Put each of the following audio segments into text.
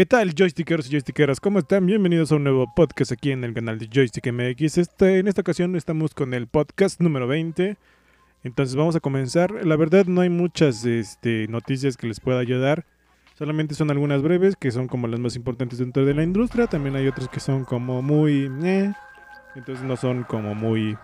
¿Qué tal, joystickeros y joystickeras? ¿Cómo están? Bienvenidos a un nuevo podcast aquí en el canal de Joystick MX. Este, en esta ocasión estamos con el podcast número 20. Entonces vamos a comenzar. La verdad no hay muchas este, noticias que les pueda ayudar. Solamente son algunas breves que son como las más importantes dentro de la industria. También hay otras que son como muy... eh, entonces no son como muy...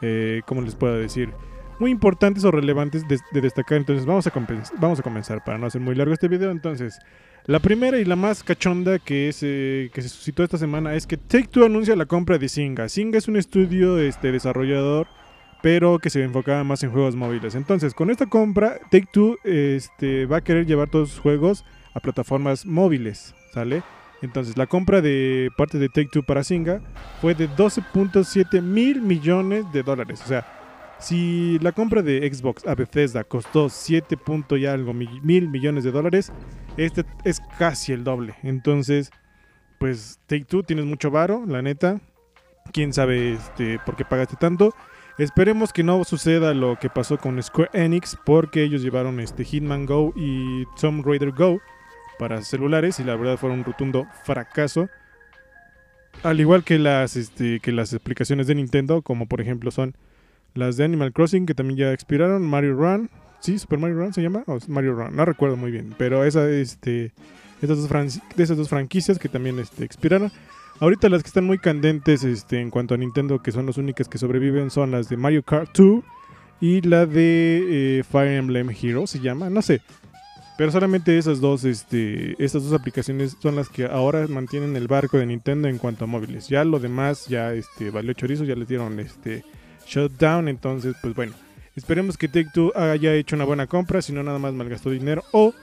Eh, ¿Cómo les puedo decir? Muy importantes o relevantes de, de destacar. Entonces vamos a comenzar para no hacer muy largo este video. Entonces... La primera y la más cachonda que, es, eh, que se suscitó esta semana es que Take-Two anuncia la compra de Zynga. Zynga es un estudio este, desarrollador, pero que se enfocaba más en juegos móviles. Entonces, con esta compra, Take-Two este, va a querer llevar todos sus juegos a plataformas móviles, ¿sale? Entonces, la compra de parte de Take-Two para Zynga fue de 12.7 mil millones de dólares. O sea, si la compra de Xbox a Bethesda costó 7 punto y algo mi- mil millones de dólares, este es casi el doble. Entonces, pues Take Two tienes mucho varo, la neta. Quién sabe este, por qué pagaste tanto. Esperemos que no suceda lo que pasó con Square Enix, porque ellos llevaron este Hitman Go y Tomb Raider Go para celulares y la verdad fue un rotundo fracaso. Al igual que las, este, que las explicaciones de Nintendo, como por ejemplo son las de Animal Crossing, que también ya expiraron, Mario Run, ¿sí? Super Mario Run se llama, o Mario Run, no recuerdo muy bien, pero esa, este, estas dos de esas dos franquicias que también este, expiraron. Ahorita las que están muy candentes este, en cuanto a Nintendo, que son las únicas que sobreviven, son las de Mario Kart 2 y la de eh, Fire Emblem Hero, se llama, no sé. Pero solamente esas dos, este, estas dos aplicaciones son las que ahora mantienen el barco de Nintendo en cuanto a móviles. Ya lo demás ya este, valió chorizo, ya les dieron este, shutdown. Entonces, pues bueno, esperemos que Take Two haya hecho una buena compra, si no nada más malgastó dinero. O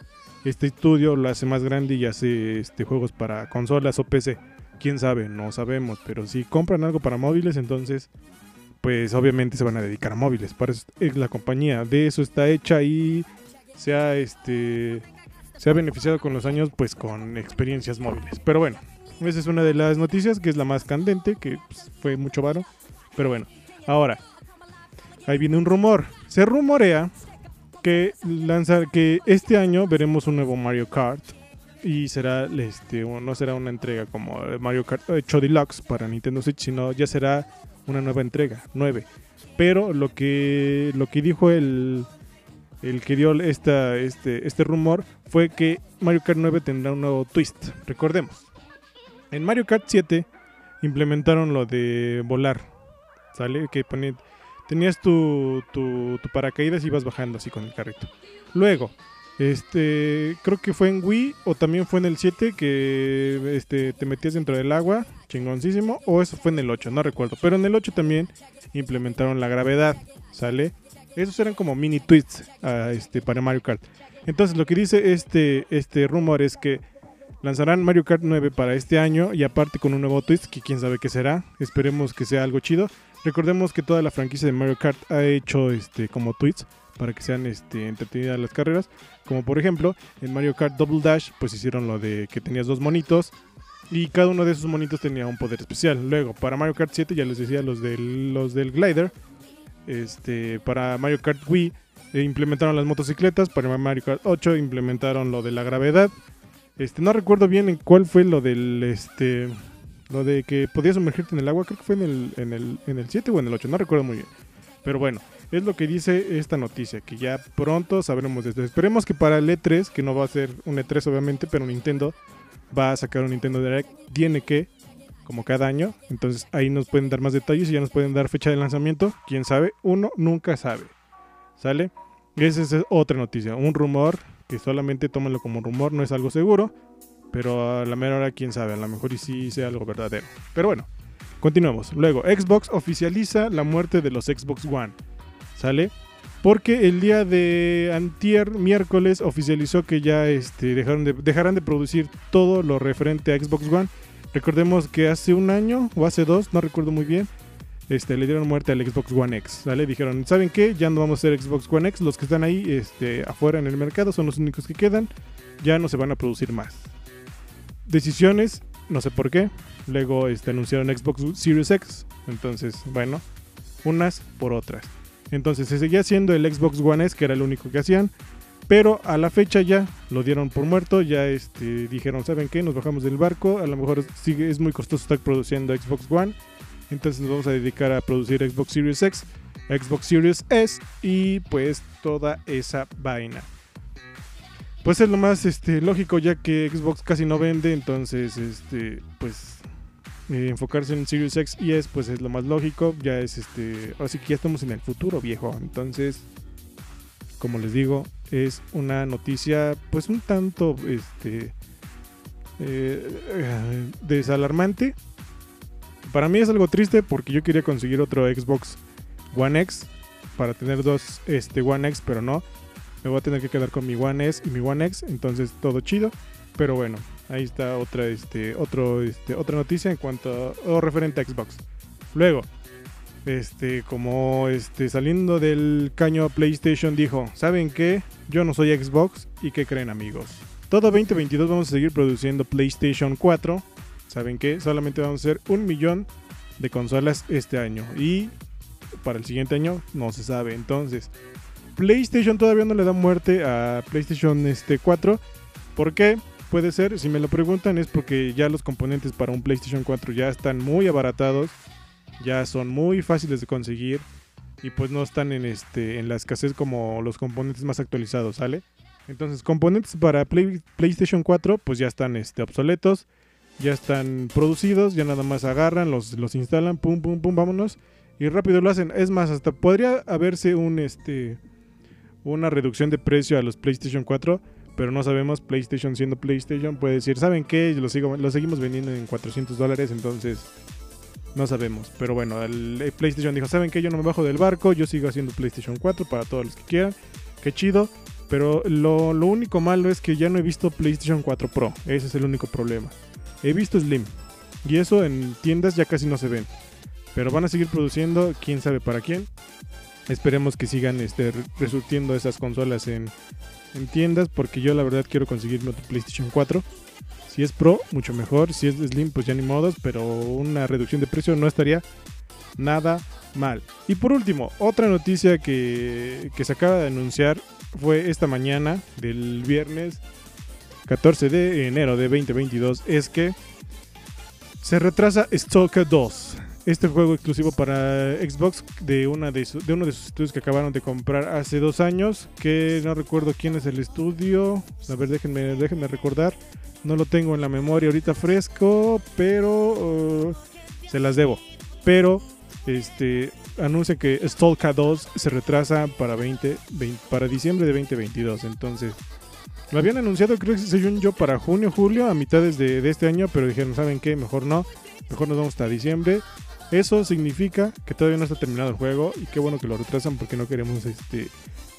este estudio lo hace más grande y hace este, juegos para consolas o PC. Quién sabe, no sabemos. Pero si compran algo para móviles, entonces, pues obviamente se van a dedicar a móviles. Para eso es la compañía. De eso está hecha y se ha, este, se ha beneficiado con los años, pues con experiencias móviles. Pero bueno, esa es una de las noticias que es la más candente, que pues, fue mucho varo. Pero bueno, ahora, ahí viene un rumor. Se rumorea que lanza que este año veremos un nuevo Mario Kart y será este no será una entrega como Mario Kart 8 Deluxe para Nintendo Switch, sino ya será una nueva entrega, 9. Pero lo que lo que dijo el el que dio esta, este, este rumor fue que Mario Kart 9 tendrá un nuevo twist. Recordemos, en Mario Kart 7 implementaron lo de volar, ¿sale? Que pone- tenías tu, tu, paracaídas y ibas bajando así con el carrito. Luego, este, creo que fue en Wii o también fue en el 7 que este, te metías dentro del agua, chingoncísimo, o eso fue en el 8, no recuerdo. Pero en el 8 también implementaron la gravedad, ¿sale? Esos eran como mini tweets ah, este, para Mario Kart. Entonces lo que dice este, este rumor es que lanzarán Mario Kart 9 para este año y aparte con un nuevo twist que quién sabe qué será. Esperemos que sea algo chido. Recordemos que toda la franquicia de Mario Kart ha hecho este, como tweets para que sean este, entretenidas las carreras. Como por ejemplo en Mario Kart Double Dash pues hicieron lo de que tenías dos monitos y cada uno de esos monitos tenía un poder especial. Luego para Mario Kart 7 ya les decía los del, los del glider. Este, para Mario Kart Wii eh, implementaron las motocicletas, para Mario Kart 8 implementaron lo de la gravedad. Este, no recuerdo bien en cuál fue lo del este lo de que podías sumergirte en el agua, creo que fue en el, en el, en el 7 o en el 8, no recuerdo muy bien. Pero bueno, es lo que dice esta noticia, que ya pronto sabremos de esto. Esperemos que para el E3, que no va a ser un E3 obviamente, pero Nintendo va a sacar un Nintendo Direct, tiene que, como cada año. Entonces ahí nos pueden dar más detalles y ya nos pueden dar fecha de lanzamiento. Quién sabe, uno nunca sabe. ¿Sale? Esa es otra noticia, un rumor que solamente tómenlo como rumor, no es algo seguro. Pero a la mera hora, quién sabe, a lo mejor y sí sea algo verdadero. Pero bueno, continuemos. Luego, Xbox oficializa la muerte de los Xbox One. ¿Sale? Porque el día de antier, miércoles, oficializó que ya este, dejaron de, dejarán de producir todo lo referente a Xbox One. Recordemos que hace un año o hace dos, no recuerdo muy bien, este, le dieron muerte al Xbox One X. ¿sale? Dijeron, ¿saben qué? Ya no vamos a hacer Xbox One X. Los que están ahí este, afuera en el mercado son los únicos que quedan. Ya no se van a producir más. Decisiones, no sé por qué. Luego este, anunciaron Xbox Series X. Entonces, bueno, unas por otras. Entonces se seguía haciendo el Xbox One S, que era el único que hacían. Pero a la fecha ya lo dieron por muerto, ya este, dijeron, ¿saben qué? Nos bajamos del barco, a lo mejor es muy costoso estar produciendo Xbox One, entonces nos vamos a dedicar a producir Xbox Series X, Xbox Series S y pues toda esa vaina. Pues es lo más este, lógico ya que Xbox casi no vende, entonces este, pues eh, enfocarse en Series X y S pues es lo más lógico, ya es este, así que ya estamos en el futuro viejo, entonces como les digo, es una noticia pues un tanto este eh, desalarmante. Para mí es algo triste porque yo quería conseguir otro Xbox One X para tener dos este One X, pero no. Me voy a tener que quedar con mi One S y mi One X, entonces todo chido. Pero bueno, ahí está otra este otro este otra noticia en cuanto a, o referente a Xbox. Luego, este, como este, saliendo del caño PlayStation dijo, ¿saben qué? Yo no soy Xbox y ¿qué creen amigos? Todo 2022 vamos a seguir produciendo PlayStation 4. ¿Saben qué? Solamente vamos a hacer un millón de consolas este año. Y para el siguiente año no se sabe. Entonces, PlayStation todavía no le da muerte a PlayStation este, 4. ¿Por qué? Puede ser, si me lo preguntan, es porque ya los componentes para un PlayStation 4 ya están muy abaratados ya son muy fáciles de conseguir y pues no están en este en la escasez como los componentes más actualizados, ¿sale? Entonces, componentes para PlayStation 4 pues ya están este, obsoletos, ya están producidos, ya nada más agarran, los, los instalan, pum pum pum, vámonos y rápido lo hacen. Es más, hasta podría haberse un este una reducción de precio a los PlayStation 4, pero no sabemos, PlayStation siendo PlayStation puede decir, ¿saben qué? Lo, lo seguimos vendiendo en 400 dólares, entonces no sabemos. Pero bueno, PlayStation dijo, ¿saben qué? Yo no me bajo del barco, yo sigo haciendo PlayStation 4 para todos los que quieran. Qué chido. Pero lo, único malo es que ya no he visto PlayStation 4 Pro. Ese es el único problema. He visto Slim. Y eso en tiendas ya casi no se ven. Pero van a seguir produciendo, quién sabe para quién. Esperemos que sigan este, esas consolas en, en tiendas. Porque yo la verdad quiero conseguirme otro PlayStation 4. Si es Pro, mucho mejor. Si es Slim, pues ya ni modos. Pero una reducción de precio no estaría nada mal. Y por último, otra noticia que, se acaba de anunciar fue esta mañana del viernes 14 de enero de 2022. Es que se retrasa Stalker 2. Este juego exclusivo para Xbox de, una de, uno de sus estudios que acabaron de comprar hace dos años. Que no recuerdo quién es el estudio. A ver, déjenme, déjenme recordar. No lo tengo en la memoria ahorita fresco, pero uh, se las debo. Pero este anuncia que Stalker 2 se retrasa para 20, para diciembre de 2022. Entonces, lo habían anunciado, creo que según yo, para junio, julio, a mitades de, de, este año, pero dijeron, ¿saben qué? Mejor no, mejor nos vamos hasta diciembre. Eso significa que todavía no está terminado el juego y qué bueno que lo retrasan porque no queremos este,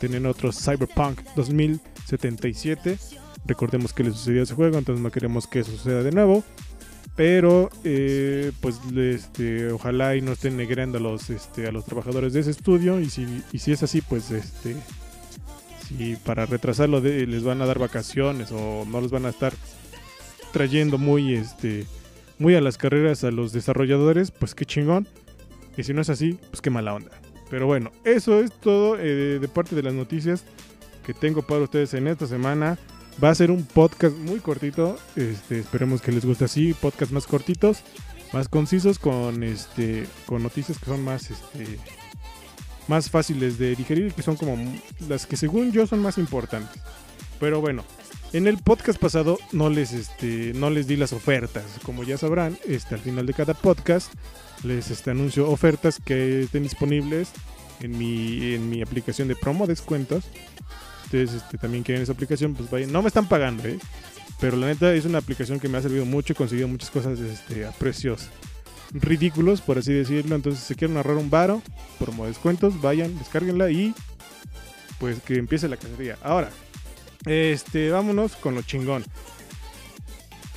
tener otro Cyberpunk 2077. Recordemos que le sucedió a ese juego, entonces no queremos que suceda de nuevo. Pero eh, pues este, ojalá y no estén negrando a los, este, a los trabajadores de ese estudio. Y si, y si es así, pues este, si para retrasarlo les van a dar vacaciones o no les van a estar trayendo muy, este, muy a las carreras a los desarrolladores, pues qué chingón. Y si no es así, pues qué mala onda. Pero bueno, eso es todo eh, de parte de las noticias que tengo para ustedes en esta semana. Va a ser un podcast muy cortito. Este, esperemos que les guste así. Podcast más cortitos, más concisos, con este. con noticias que son más este. más fáciles de digerir, que son como las que según yo son más importantes. Pero bueno, en el podcast pasado no les este. no les di las ofertas. Como ya sabrán, este, al final de cada podcast les este, anuncio ofertas que estén disponibles en mi, en mi aplicación de promo descuentos ustedes este, también quieren esa aplicación, pues vayan. No me están pagando, ¿eh? Pero la neta es una aplicación que me ha servido mucho. He conseguido muchas cosas este, a precios ridículos, por así decirlo. Entonces, si quieren ahorrar un varo, promo descuentos, vayan, descárguenla y pues que empiece la cacería. Ahora, este, vámonos con lo chingón.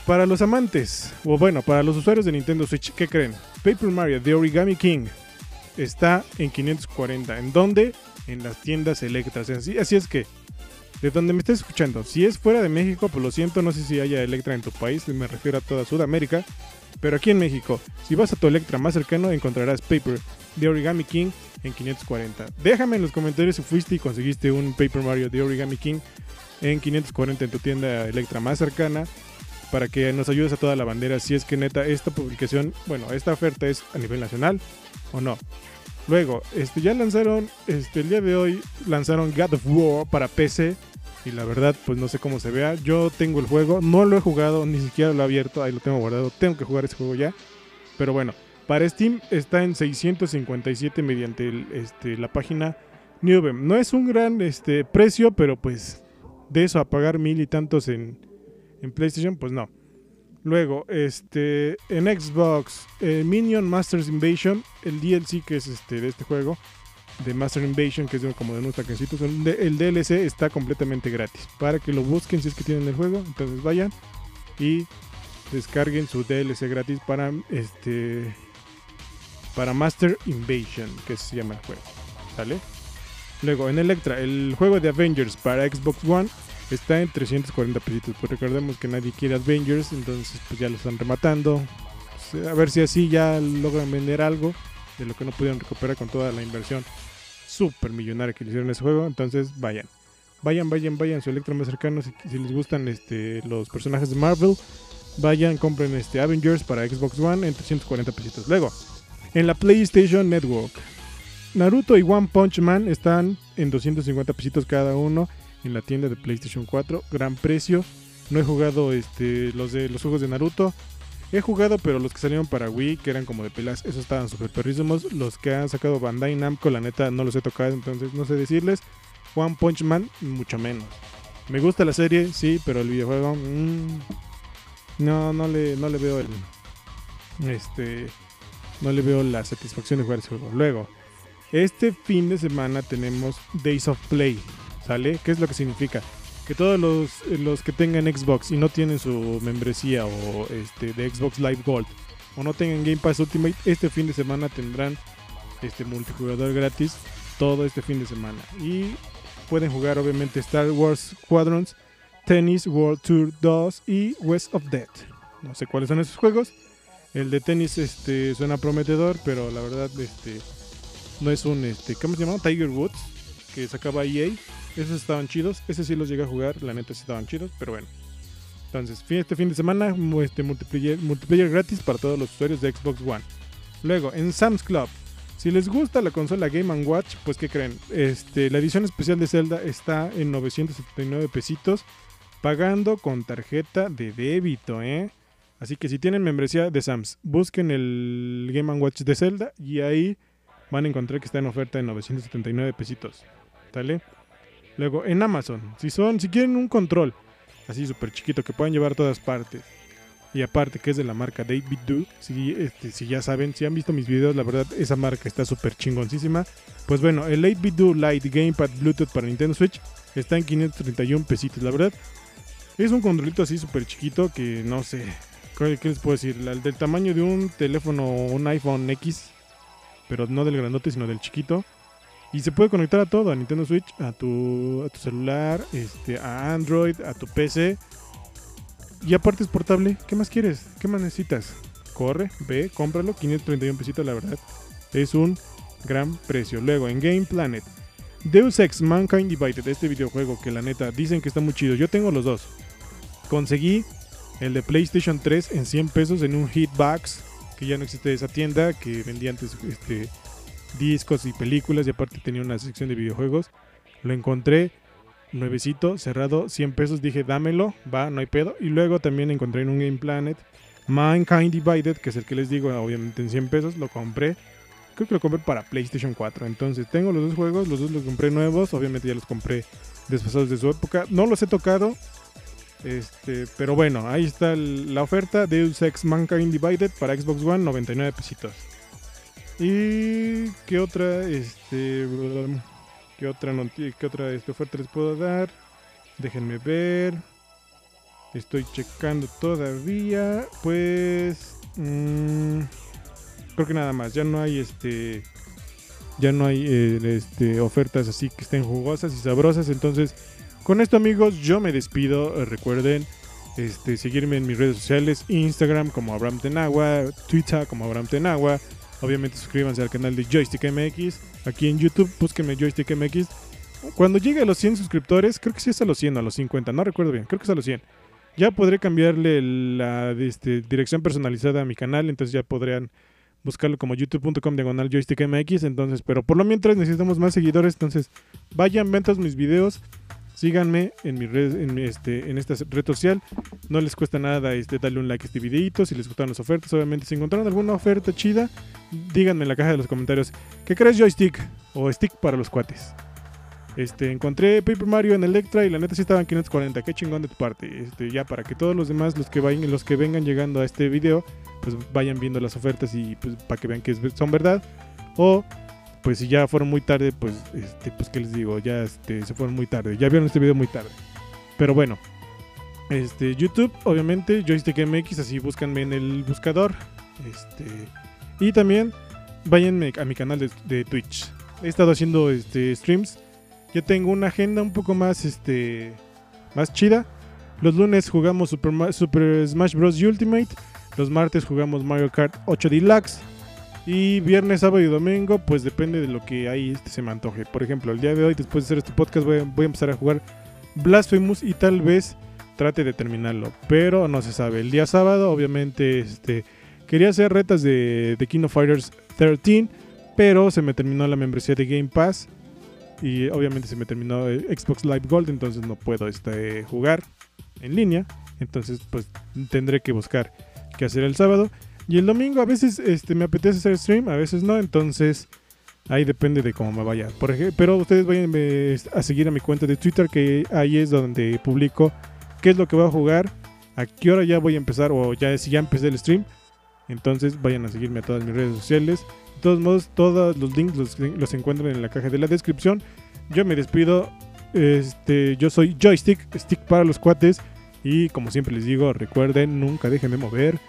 Para los amantes, o bueno, para los usuarios de Nintendo Switch, ¿qué creen? Paper Mario The Origami King está en 540. ¿En dónde? En las tiendas Electras. Así, así es que de donde me estés escuchando. Si es fuera de México, pues lo siento, no sé si haya Electra en tu país, me refiero a toda Sudamérica. Pero aquí en México, si vas a tu Electra más cercano, encontrarás Paper de Origami King en 540. Déjame en los comentarios si fuiste y conseguiste un Paper Mario de Origami King en 540 en tu tienda Electra más cercana para que nos ayudes a toda la bandera si es que neta esta publicación, bueno, esta oferta es a nivel nacional o no. Luego, este ya lanzaron este el día de hoy lanzaron God of War para PC y la verdad pues no sé cómo se vea. Yo tengo el juego, no lo he jugado, ni siquiera lo he abierto, ahí lo tengo guardado. Tengo que jugar ese juego ya. Pero bueno, para Steam está en 657 mediante este, la página Newbem. No es un gran este, precio, pero pues de eso a pagar mil y tantos en, en PlayStation, pues no. Luego, este, en Xbox, eh, Minion Masters Invasion, el DLC que es este de este juego, de Master Invasion, que es como de unos taquecitos, el DLC está completamente gratis. Para que lo busquen si es que tienen el juego, entonces vayan y descarguen su DLC gratis para este para Master Invasion, que se llama el juego. ¿Sale? Luego, en Electra, el juego de Avengers para Xbox One está en 340 pesitos. Pues recordemos que nadie quiere Avengers, entonces pues ya lo están rematando. Pues, a ver si así ya logran vender algo de lo que no pudieron recuperar con toda la inversión super millonaria que le hicieron a ese juego. Entonces vayan. Vayan, vayan, vayan su Electra más cercano. Si, les gustan este, los personajes de Marvel, vayan, compren este Avengers para Xbox One en 340 pesitos. Luego, en la PlayStation Network, Naruto y One Punch Man están en 250 pesitos cada uno en la tienda de PlayStation 4. Gran precio. No he jugado este, los de los juegos de Naruto. He jugado, pero los que salieron para Wii, que eran como de pelas, esos estaban súper perrísimos. Los que han sacado Bandai Namco, la neta, no los he tocado, entonces no sé decirles. One Punch Man, mucho menos. Me gusta la serie, sí, pero el videojuego, mmm, no, no le, no le veo el, este, no le veo la satisfacción de jugar ese juego. Luego, este fin de semana tenemos Days of Play, ¿sale? ¿Qué es lo que significa? Que todos los, los, que tengan Xbox y no tienen su membresía o este de Xbox Live Gold o no tengan Game Pass Ultimate, este fin de semana tendrán este multijugador gratis todo este fin de semana. Y pueden jugar obviamente Star Wars Squadrons, Tennis World Tour 2 y West of Dead. No sé cuáles son esos juegos. El de tenis este suena prometedor, pero la verdad este no es un este, ¿cómo se llama? Tiger Woods que sacaba EA esos estaban chidos. Ese sí los llegué a jugar. La neta sí estaban chidos. Pero bueno. Entonces, este fin de semana, este multiplayer, gratis para todos los usuarios de Xbox One. Luego, en Sam's Club. Si les gusta la consola Game Watch, pues ¿qué creen? Este, la edición especial de Zelda está en 979 pesitos, pagando con tarjeta de débito, ¿eh? Así que si tienen membresía de Sam's, busquen el Game Watch de Zelda y ahí van a encontrar que está en oferta en 979 pesitos. ¿Vale? Luego, en Amazon, si son, si quieren un control así súper chiquito que puedan llevar todas partes. Y aparte que es de la marca David Do, si, este, si ya saben, si han visto mis videos, la verdad esa marca está súper chingoncísima. Pues bueno, el 8-bit Lite Gamepad Bluetooth para Nintendo Switch está en 531 pesitos, la verdad. Es un controlito así súper chiquito que no sé, ¿qué les puedo decir? El del tamaño de un teléfono, un iPhone X, pero no del grandote, sino del chiquito. Y se puede conectar a todo, a Nintendo Switch, a tu, a tu celular, este, a Android, a tu PC. Y aparte es portable. ¿Qué más quieres? ¿Qué más necesitas? Corre, ve, cómpralo. 531 pesitos, la verdad. Es un gran precio. Luego, en Game Planet. Deus Ex Mankind Divided, este videojuego que la neta dicen que está muy chido. Yo tengo los dos. Conseguí el de PlayStation 3 en 100 pesos en un Hitbox, que ya no existe esa tienda, que vendía antes este, discos y películas y aparte tenía una sección de videojuegos. Lo encontré nuevecito, cerrado, 100 pesos. Dije, dámelo, va, no hay pedo. Y luego también encontré en un Game Planet Mankind Divided, que es el que les digo, obviamente en 100 pesos. Lo compré. Creo que lo compré para PlayStation 4. Entonces tengo los dos juegos, los dos los compré nuevos. Obviamente ya los compré desfasados de su época. No los he tocado. Este, pero bueno, ahí está la oferta Deus Ex Mankind Divided para Xbox One, 99 pesitos. ¿Y qué otra, este, qué otra, qué otra este, oferta les puedo dar? Déjenme ver. Estoy checando todavía. Pues, mm, creo que nada más. Ya no hay, este, ya no hay, eh, este, ofertas así que estén jugosas y sabrosas. Entonces, con esto, amigos, yo me despido. recuerden este, seguirme en mis redes sociales, Instagram como Abraham Tenagua, Twitter como Abraham Tenagua. Obviamente suscríbanse al canal de Joystick MX. Aquí en YouTube, búsquenme Joystick MX. Cuando llegue a los 100 suscriptores, creo que sí es a los 100 a los 50, no recuerdo bien, creo que es a los 100. Ya podré cambiarle la este, dirección personalizada a mi canal, entonces ya podrían buscarlo como youtube.com diagonal joystick MX. Entonces, pero por lo mientras necesitamos más seguidores, entonces vayan, ven todos mis videos síganme en mi red, en, este, en esta red social. No les cuesta nada este, darle un like a este videito. Si les gustaron las ofertas, obviamente, si encontraron alguna oferta chida, díganme en la caja de los comentarios. ¿Qué crees joystick? O stick para los cuates. Este, encontré Paper Mario en Electra y la neta sí estaban 540. Qué chingón de tu parte. Este, ya para que todos los demás, los que vayan, los que vengan llegando a este video, pues vayan viendo las ofertas y pues para que vean que son verdad. O pues si ya fueron muy tarde, pues, este, pues qué les digo, ya este, se fueron muy tarde, ya vieron este video muy tarde. Pero bueno, este, YouTube, obviamente, Joystick MX, así búscanme en el buscador. Este, y también váyanme a mi canal de, Twitch. He estado haciendo este, streams. Ya tengo una agenda un poco más, este, más chida. Los lunes jugamos Super, Super Smash Bros. Ultimate. Los martes jugamos Mario Kart 8 Deluxe. Y viernes, sábado y domingo, pues depende de lo que ahí este se me antoje. Por ejemplo, el día de hoy, después de hacer este podcast, voy a, empezar a jugar Blasphemous y tal vez trate de terminarlo. Pero no se sabe. El día sábado, obviamente, este quería hacer retas de, de King of Fighters 13, pero se me terminó la membresía de Game Pass. Y obviamente se me terminó Xbox Live Gold, entonces no puedo este, jugar en línea. Entonces, pues tendré que buscar qué hacer el sábado. Y el domingo a veces este, me apetece hacer stream, a veces no, entonces ahí depende de cómo me vaya. Pero ustedes vayan eh, a seguir a mi cuenta de Twitter, que ahí es donde publico qué es lo que voy a jugar, a qué hora ya voy a empezar, o ya si ya empecé el stream. Entonces vayan a seguirme a todas mis redes sociales. De todos modos, todos los links los, los encuentran en la caja de la descripción. Yo me despido. Este, yo soy Joystick, stick para los cuates. Y como siempre les digo, recuerden, nunca dejen de mover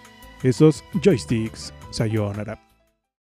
esos joysticks. Sayonara.